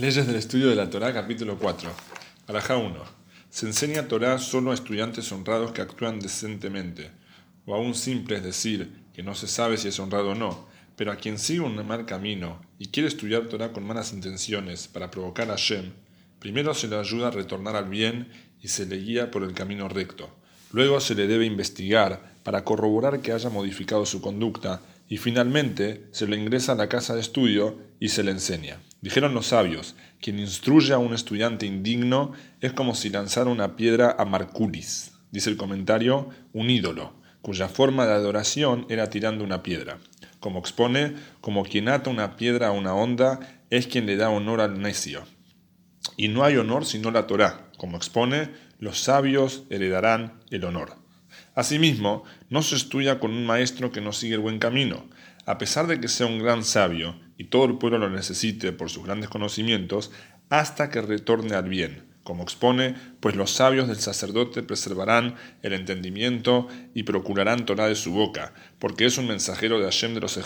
Leyes del estudio de la Torá, capítulo 4. Alajá 1. Se enseña Torá solo a estudiantes honrados que actúan decentemente, o a un simple, es decir, que no se sabe si es honrado o no, pero a quien sigue un mal camino y quiere estudiar Torá con malas intenciones para provocar a Shem, primero se le ayuda a retornar al bien y se le guía por el camino recto. Luego se le debe investigar para corroborar que haya modificado su conducta y finalmente se le ingresa a la casa de estudio y se le enseña. Dijeron los sabios, quien instruye a un estudiante indigno es como si lanzara una piedra a Marculis, dice el comentario, un ídolo, cuya forma de adoración era tirando una piedra. Como expone, como quien ata una piedra a una onda es quien le da honor al necio. Y no hay honor sino la Torá. Como expone, los sabios heredarán el honor. Asimismo, no se estudia con un maestro que no sigue el buen camino. A pesar de que sea un gran sabio y todo el pueblo lo necesite por sus grandes conocimientos, hasta que retorne al bien. Como expone, pues los sabios del sacerdote preservarán el entendimiento y procurarán Torah de su boca, porque es un mensajero de Hashem de los,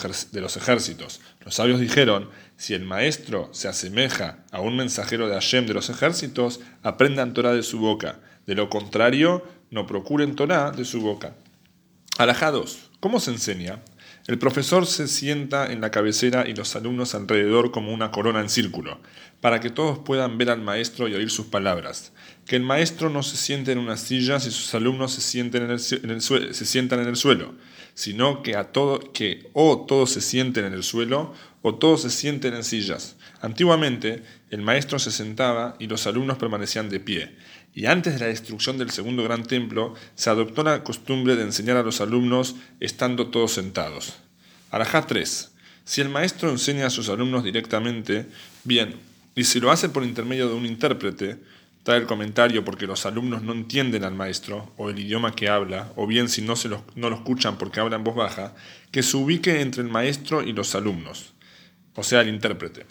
ejércitos. Los sabios dijeron, si el maestro se asemeja a un mensajero de Hashem de los ejércitos, aprendan Torah de su boca. De lo contrario, no procuren Torah de su boca. Alajados, ¿cómo se enseña? El profesor se sienta en la cabecera y los alumnos alrededor como una corona en círculo, para que todos puedan ver al maestro y oír sus palabras. Que el maestro no se siente en una silla si sus alumnos se, sientan en el suelo, sino que, a todo, que o todos se sienten en el suelo o todos se sienten en sillas. Antiguamente, el maestro se sentaba y los alumnos permanecían de pie, y antes de la destrucción del segundo gran templo, se adoptó la costumbre de enseñar a los alumnos estando todos sentados. Arajá 3. Si el maestro enseña a sus alumnos directamente, bien, y si lo hace por intermedio de un intérprete, trae el comentario porque los alumnos no entienden al maestro o el idioma que habla, o bien si no, se lo, no lo escuchan porque habla en voz baja, que se ubique entre el maestro y los alumnos, o sea, el intérprete.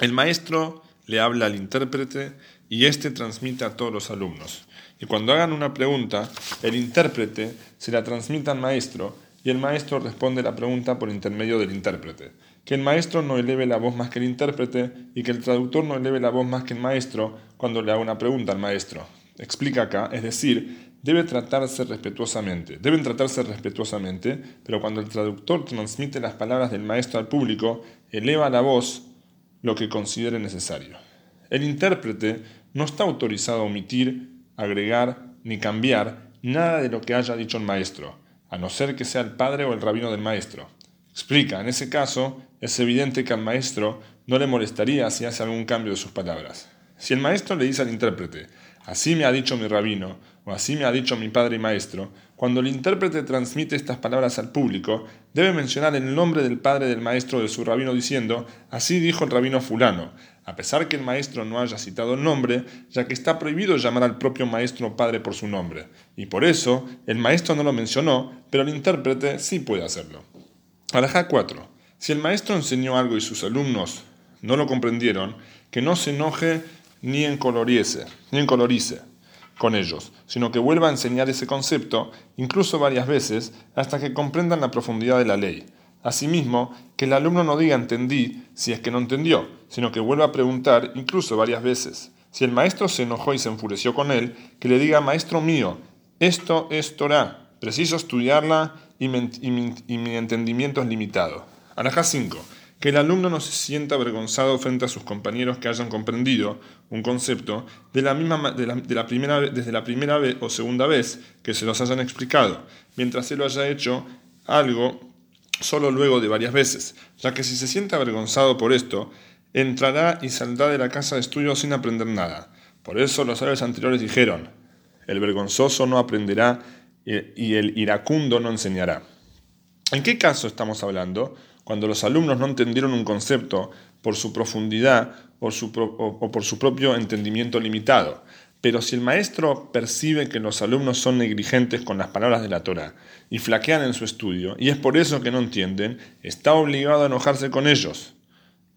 El maestro le habla al intérprete y éste transmite a todos los alumnos. Y cuando hagan una pregunta, el intérprete se la transmite al maestro y el maestro responde la pregunta por intermedio del intérprete. Que el maestro no eleve la voz más que el intérprete y que el traductor no eleve la voz más que el maestro cuando le haga una pregunta al maestro. Explica acá, es decir, debe tratarse respetuosamente. Deben tratarse respetuosamente, pero cuando el traductor transmite las palabras del maestro al público, eleva la voz lo que considere necesario. El intérprete no está autorizado a omitir, agregar ni cambiar nada de lo que haya dicho el maestro, a no ser que sea el padre o el rabino del maestro. Explica, en ese caso, es evidente que al maestro no le molestaría si hace algún cambio de sus palabras. Si el maestro le dice al intérprete, así me ha dicho mi rabino, o así me ha dicho mi padre y maestro, cuando el intérprete transmite estas palabras al público, debe mencionar el nombre del padre del maestro de su rabino diciendo, así dijo el rabino fulano, a pesar que el maestro no haya citado el nombre, ya que está prohibido llamar al propio maestro padre por su nombre, y por eso el maestro no lo mencionó, pero el intérprete sí puede hacerlo. Alajá 4. Si el maestro enseñó algo y sus alumnos no lo comprendieron, que no se enoje ni encolorice, ni encolorice con ellos, sino que vuelva a enseñar ese concepto, incluso varias veces, hasta que comprendan la profundidad de la ley Asimismo, que el alumno no diga entendí si es que no entendió, sino que vuelva a preguntar incluso varias veces. Si el maestro se enojó y se enfureció con él, que le diga, maestro mío, esto es Torah, preciso estudiarla y mi, entendimiento es limitado. Alajá 5. Que el alumno no se sienta avergonzado frente a sus compañeros que hayan comprendido un concepto de la misma, de la, primera, desde la primera vez o segunda vez que se los hayan explicado, mientras él lo haya hecho algo solo luego de varias veces, ya que si se siente avergonzado por esto, entrará y saldrá de la casa de estudio sin aprender nada. Por eso los sabios anteriores dijeron, el vergonzoso no aprenderá y el iracundo no enseñará. ¿En qué caso estamos hablando? Cuando los alumnos no entendieron un concepto por su profundidad o, por su propio entendimiento limitado, pero si el maestro percibe que los alumnos son negligentes con las palabras de la Torah y flaquean en su estudio, y es por eso que no entienden, está obligado a enojarse con ellos,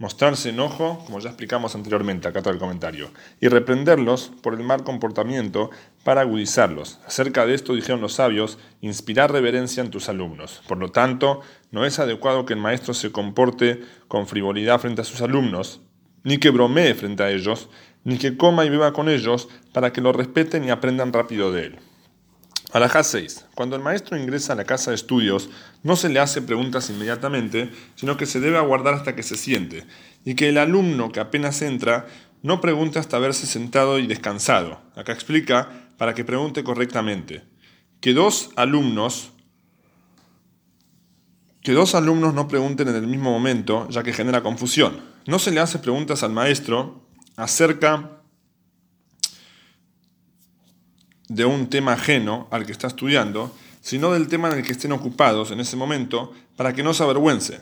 mostrarse enojo, como ya explicamos anteriormente, acá está el comentario, y reprenderlos por el mal comportamiento para agudizarlos. Acerca de esto dijeron los sabios, inspirar reverencia en tus alumnos. Por lo tanto, no es adecuado que el maestro se comporte con frivolidad frente a sus alumnos, ni que bromee frente a ellos, ni que coma y beba con ellos, para que lo respeten y aprendan rápido de él. Alajá 6. Cuando el maestro ingresa a la casa de estudios, no se le hace preguntas inmediatamente, sino que se debe aguardar hasta que se siente, y que el alumno que apenas entra no pregunte hasta haberse sentado y descansado. Acá explica para que pregunte correctamente. Que dos alumnos que dos alumnos no pregunten en el mismo momento, ya que genera confusión. No se le hace preguntas al maestro acerca de un tema ajeno al que está estudiando, sino del tema en el que estén ocupados en ese momento, para que no se avergüence,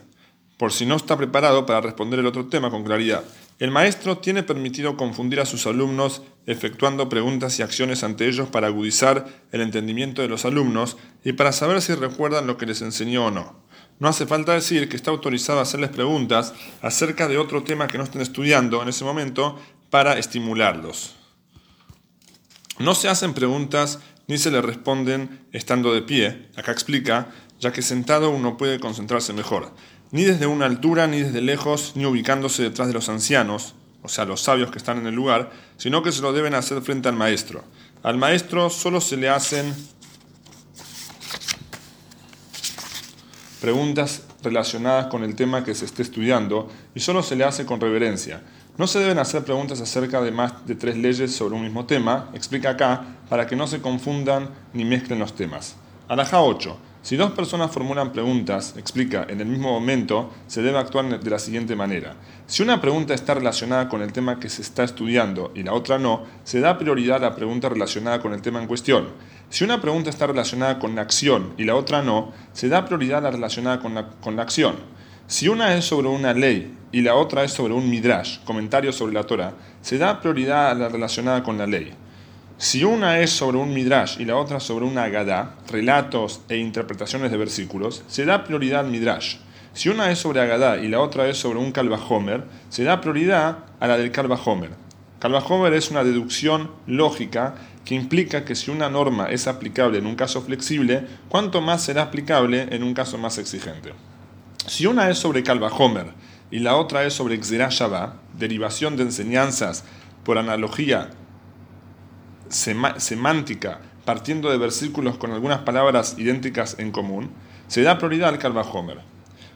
por si no está preparado para responder el otro tema con claridad. El maestro tiene permitido confundir a sus alumnos efectuando preguntas y acciones ante ellos para agudizar el entendimiento de los alumnos y para saber si recuerdan lo que les enseñó o no. No hace falta decir que está autorizado a hacerles preguntas acerca de otro tema que no estén estudiando en ese momento para estimularlos. No se hacen preguntas ni se le responden estando de pie, acá explica, ya que sentado uno puede concentrarse mejor, ni desde una altura, ni desde lejos, ni ubicándose detrás de los ancianos, o sea, los sabios que están en el lugar, sino que se lo deben hacer frente al maestro. Al maestro solo se le hacen preguntas relacionadas con el tema que se esté estudiando y solo se le hace con reverencia. No se deben hacer preguntas acerca de más de tres leyes sobre un mismo tema, explica acá, para que no se confundan ni mezclen los temas. Alajá 8. Si dos personas formulan preguntas, explica, en el mismo momento, se debe actuar de la siguiente manera. Si una pregunta está relacionada con el tema que se está estudiando y la otra no, se da prioridad a la pregunta relacionada con el tema en cuestión. Si una pregunta está relacionada con la acción y la otra no, se da prioridad a la relacionada con la, con la acción. Si una es sobre una ley y la otra es sobre un midrash, comentario sobre la Torah, se da prioridad a la relacionada con la ley. Si una es sobre un midrash y la otra sobre una agadá, relatos e interpretaciones de versículos, se da prioridad al midrash. Si una es sobre agadá y la otra es sobre un kalvahomer, se da prioridad a la del kalvahomer. Kalvahomer es una deducción lógica que implica que si una norma es aplicable en un caso flexible, cuánto más será aplicable en un caso más exigente. Si una es sobre kalvahomer y la otra es sobre Xerá derivación de enseñanzas por analogía semántica partiendo de versículos con algunas palabras idénticas en común, se da prioridad al Calva Homer.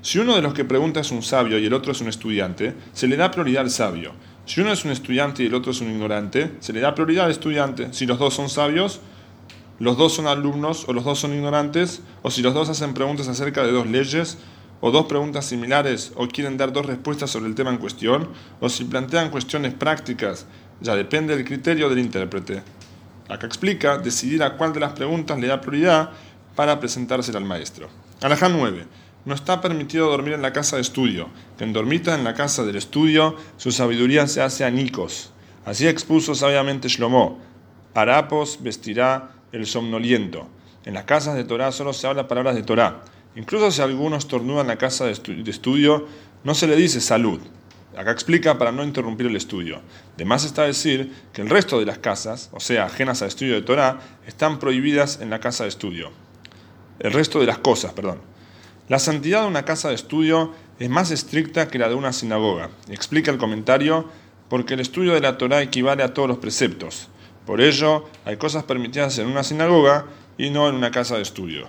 Si uno de los que pregunta es un sabio y el otro es un estudiante, se le da prioridad al sabio. Si uno es un estudiante y el otro es un ignorante, se le da prioridad al estudiante. Si los dos son sabios, los dos son alumnos o los dos son ignorantes, o si los dos hacen preguntas acerca de dos leyes, o dos preguntas similares, o quieren dar dos respuestas sobre el tema en cuestión, o si plantean cuestiones prácticas, ya depende del criterio del intérprete. Acá explica decidir a cuál de las preguntas le da prioridad para presentársela al maestro. Alajá 9. No está permitido dormir en la casa de estudio. Quien dormita en la casa del estudio, su sabiduría se hace anicos. Así expuso sabiamente Shlomo. Harapos vestirá el somnoliento. En las casas de Torah solo se habla palabras de Torah. Incluso si alguno estornuda en la casa de estudio, no se le dice salud, Acá explica para no interrumpir el estudio. De más está decir que el resto de las casas, o sea, ajenas al estudio de Torah, están prohibidas en la casa de estudio. El resto de las cosas, perdón. La santidad de una casa de estudio es más estricta que la de una sinagoga. Explica el comentario porque el estudio de la Torah equivale a todos los preceptos. Por ello, hay cosas permitidas en una sinagoga y no en una casa de estudio.